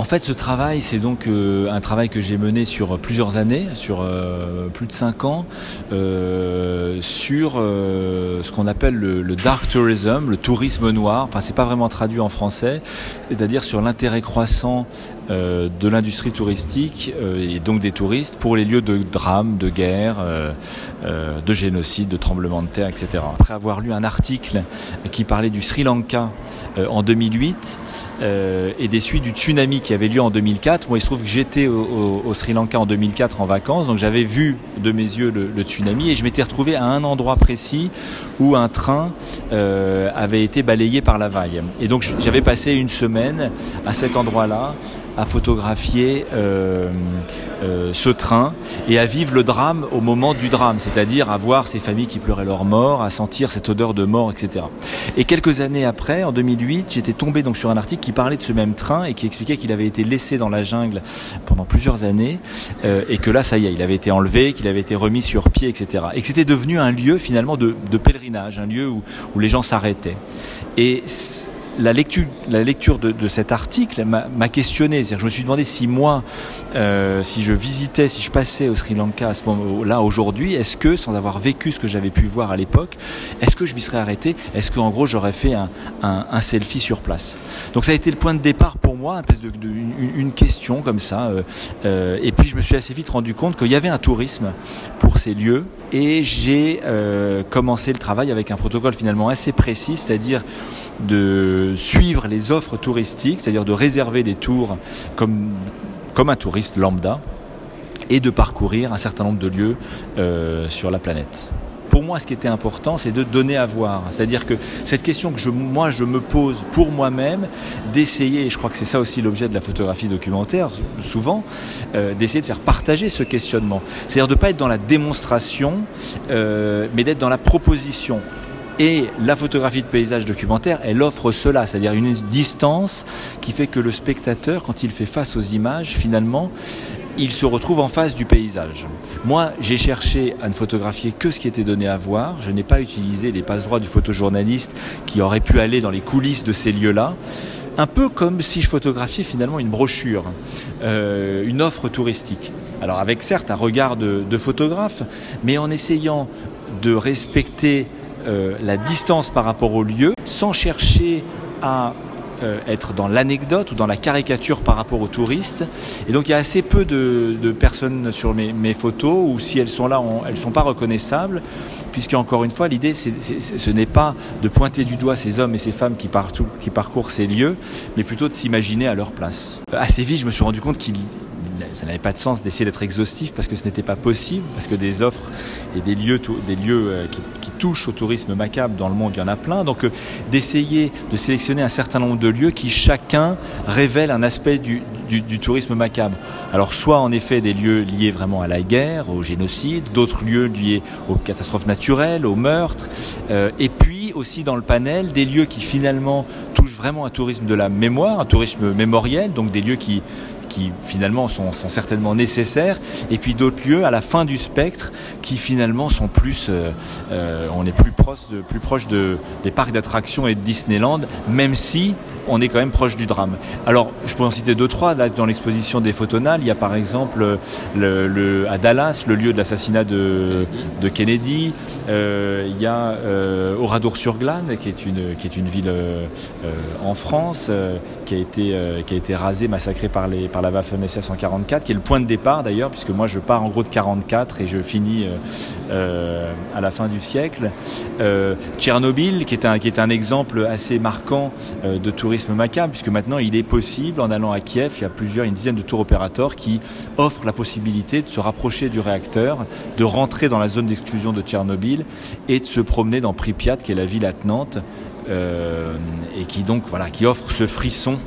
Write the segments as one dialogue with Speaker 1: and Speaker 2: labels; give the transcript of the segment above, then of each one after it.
Speaker 1: En fait, ce travail, c'est donc euh, un travail que j'ai mené sur plusieurs années, sur euh, plus de cinq ans, euh, sur ce qu'on appelle le, dark tourism, le tourisme noir. Enfin, c'est pas vraiment traduit en français, c'est-à-dire sur l'intérêt croissant euh, de l'industrie touristique euh, et donc des touristes pour les lieux de drame, de guerre, euh, de génocide, de tremblement de terre, etc. Après avoir lu un article qui parlait du Sri Lanka en 2008 et des suites du tsunami qui avait lieu en 2004, moi il se trouve que j'étais au, Sri Lanka en 2004 en vacances, donc j'avais vu de mes yeux le, tsunami et je m'étais retrouvé à un endroit précis où un train avait été balayé par la vague. Et donc j'avais passé une semaine à cet endroit-là à photographier euh, euh, ce train et à vivre le drame au moment du drame, c'est-à-dire à voir ces familles qui pleuraient leur mort, à sentir cette odeur de mort, etc. Et quelques années après, en 2008, j'étais tombé donc sur un article qui parlait de ce même train et qui expliquait qu'il avait été laissé dans la jungle pendant plusieurs années euh, et que là, ça y est, il avait été enlevé, qu'il avait été remis sur pied, etc. Et que c'était devenu un lieu finalement de, pèlerinage, un lieu où, où les gens s'arrêtaient. Et la lecture, la lecture de, cet article m'a questionné. Je me suis demandé si moi, euh, si je visitais, si je passais au Sri Lanka à ce moment-là aujourd'hui, est-ce que, sans avoir vécu ce que j'avais pu voir à l'époque, est-ce que je m'y serais arrêté? Est-ce qu'en gros j'aurais fait un, selfie sur place? Donc ça a été le point de départ pour moi, une, question comme ça. Euh, euh, et puis je me suis assez vite rendu compte qu'il y avait un tourisme pour ces lieux et j'ai commencé le travail avec un protocole finalement assez précis, c'est-à-dire de suivre les offres touristiques, c'est-à-dire de réserver des tours comme, comme un touriste lambda, et de parcourir un certain nombre de lieux euh, sur la planète. Pour moi, ce qui était important, c'est de donner à voir. C'est-à-dire que cette question que je, moi je me pose pour moi-même, d'essayer, et je crois que c'est ça aussi l'objet de la photographie documentaire, souvent, euh, d'essayer de faire partager ce questionnement. C'est-à-dire de ne pas être dans la démonstration, euh, mais d'être dans la proposition. Et la photographie de paysage documentaire, elle offre cela, c'est-à-dire une distance qui fait que le spectateur, quand il fait face aux images, finalement, il se retrouve en face du paysage. Moi, j'ai cherché à ne photographier que ce qui était donné à voir. Je n'ai pas utilisé les passe-droits du photojournaliste qui aurait pu aller dans les coulisses de ces lieux-là. Un peu comme si je photographiais finalement une brochure, euh, une offre touristique. Alors avec certes un regard de, de photographe, mais en essayant de respecter euh, la distance par rapport au lieu sans chercher à euh, être dans l'anecdote ou dans la caricature par rapport aux touristes. Et donc il y a assez peu de, personnes sur mes, photos ou si elles sont là, elles ne sont pas reconnaissables, puisque encore une fois l'idée ce n'est pas de pointer du doigt ces hommes et ces femmes qui, partout, qui parcourent ces lieux, mais plutôt de s'imaginer à leur place. Assez vite je me suis rendu compte qu'il ça n'avait pas de sens d'essayer d'être exhaustif parce que ce n'était pas possible, parce que des offres et des lieux, des lieux euh, qui, touchent au tourisme macabre dans le monde, il y en a plein. Donc euh, d'essayer de sélectionner un certain nombre de lieux qui chacun révèlent un aspect du, tourisme macabre. Alors soit en effet des lieux liés vraiment à la guerre, au génocide, d'autres lieux liés aux catastrophes naturelles, aux meurtres, euh, et puis aussi dans le panel des lieux qui finalement touchent vraiment un tourisme de la mémoire, un tourisme mémoriel, donc des lieux qui qui finalement sont, certainement nécessaires, et puis d'autres lieux à la fin du spectre qui finalement sont plus, euh, euh, on est plus proche, des parcs d'attractions et de Disneyland, même si on est quand même proche du drame. Alors, je peux en citer deux, trois. Là, dans l'exposition des photonales, il y a par exemple le, à Dallas, le lieu de l'assassinat de, de, Kennedy. Euh, il y a euh, Oradour-sur-Glane, qui est une, qui est une ville euh, en France, qui, a été, qui a été rasée, massacrée par, les, par la Waffen-SS en 44, qui est le point de départ d'ailleurs, puisque moi je pars en gros de 44 et je finis à la fin du siècle. Tchernobyl, qui est un, qui est un exemple assez marquant de tourisme puisque maintenant il est possible, en allant à Kiev, il y a plusieurs, une dizaine de tours opérateurs qui offrent la possibilité de se rapprocher du réacteur, de rentrer dans la zone d'exclusion de Tchernobyl et de se promener dans Pripyat, qui est la ville attenante, euh, et qui donc voilà, qui offre ce frisson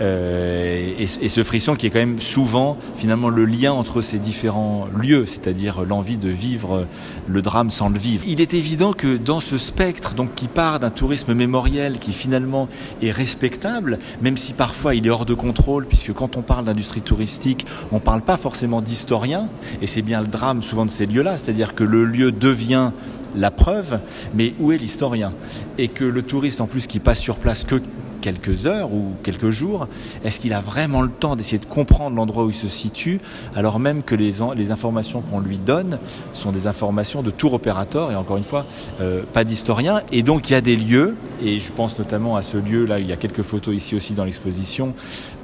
Speaker 1: euh, et, ce frisson qui est quand même souvent finalement le lien entre ces différents lieux, c'est-à-dire l'envie de vivre le drame sans le vivre. Il est évident que dans ce spectre, donc qui part d'un tourisme mémoriel qui finalement est respectable, même si parfois il est hors de contrôle, puisque quand on parle d'industrie touristique, on ne parle pas forcément d'historien, et c'est bien le drame souvent de ces lieux-là, c'est-à-dire que le lieu devient la preuve, mais où est l'historien? Et que le touriste en plus qui passe sur place que quelques heures ou quelques jours Est-ce qu'il a vraiment le temps d'essayer de comprendre l'endroit où il se situe, alors même que les, informations qu'on lui donne sont des informations de tour opérateur, et encore une fois, euh, pas d'historien. Et donc il y a des lieux, et je pense notamment à ce lieu, là, il y a quelques photos ici aussi dans l'exposition,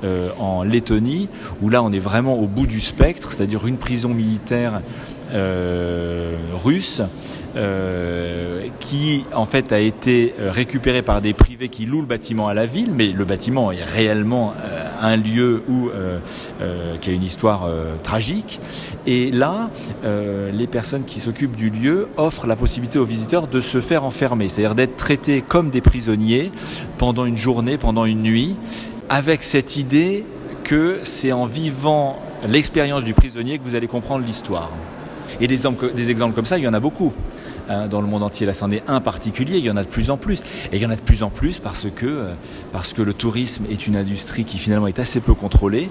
Speaker 1: euh, en Lettonie, où là on est vraiment au bout du spectre, c'est-à-dire une prison militaire russe euh, qui en fait a été euh, récupéré par des privés qui louent le bâtiment à la ville, mais le bâtiment est réellement un lieu où qui a une histoire tragique. Et là, les personnes qui s'occupent du lieu offrent la possibilité aux visiteurs de se faire enfermer, c'est-à-dire d'être traités comme des prisonniers pendant une journée, pendant une nuit, avec cette idée que c'est en vivant l'expérience du prisonnier que vous allez comprendre l'histoire. Et des, exemples comme ça, il y en a beaucoup hein, dans le monde entier. Là, c'en est un particulier, il y en a de plus en plus. Et il y en a de plus en plus parce que, euh, le tourisme est une industrie qui finalement est assez peu contrôlée,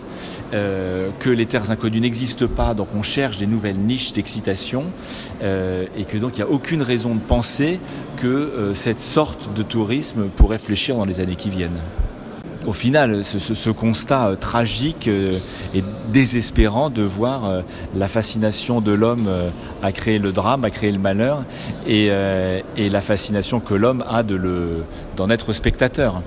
Speaker 1: euh, que les terres inconnues n'existent pas, donc on cherche des nouvelles niches d'excitation, euh, et que donc il n'y a aucune raison de penser que cette sorte de tourisme pourrait fléchir dans les années qui viennent au final, ce, constat euh, tragique euh, et désespérant de voir euh, la fascination de l'homme à créer le drame, à créer le malheur, et, la fascination que l'homme a d'en être spectateur.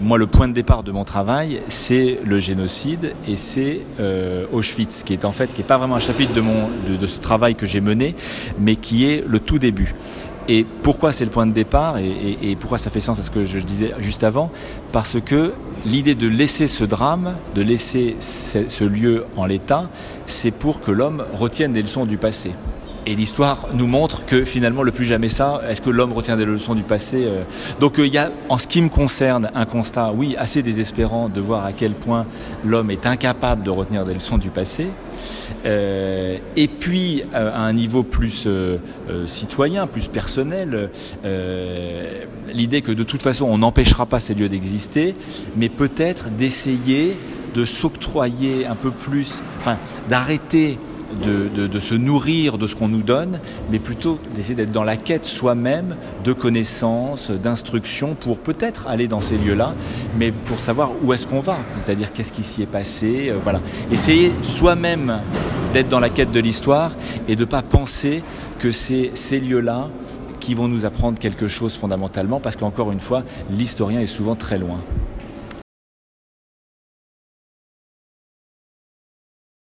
Speaker 1: moi, le point de départ de mon travail, c'est le génocide et c'est Auschwitz, qui est en fait qui est pas vraiment un chapitre de ce travail que j'ai mené, mais qui est le tout début. Et pourquoi c'est le point de départ et, pourquoi ça fait sens à ce que je disais juste avant? Parce que l'idée de laisser ce drame, de laisser ce lieu en l'état, c'est pour que l'homme retienne des leçons du passé. Et l'histoire nous montre que finalement, le plus jamais ça, est-ce que l'homme retient des leçons du passé euh? Donc euh, il y a, en ce qui me concerne, un constat, oui, assez désespérant de voir à quel point l'homme est incapable de retenir des leçons du passé. Euh, et puis, à un niveau plus citoyen, plus personnel, l'idée que de toute façon, on n'empêchera pas ces lieux d'exister, mais peut-être d'essayer de s'octroyer un peu plus, enfin, d'arrêter de, se nourrir de ce qu'on nous donne, mais plutôt d'essayer d'être dans la quête soi-même de connaissances, d'instructions pour peut-être aller dans ces lieux-là, mais pour savoir où est-ce qu'on va, c'est-à-dire qu'est-ce qui s'y est passé, euh, voilà. Essayer soi-même d'être dans la quête de l'histoire et de ne pas penser que c'est ces lieux-là qui vont nous apprendre quelque chose fondamentalement, parce qu'encore une fois, l'historien est souvent très loin.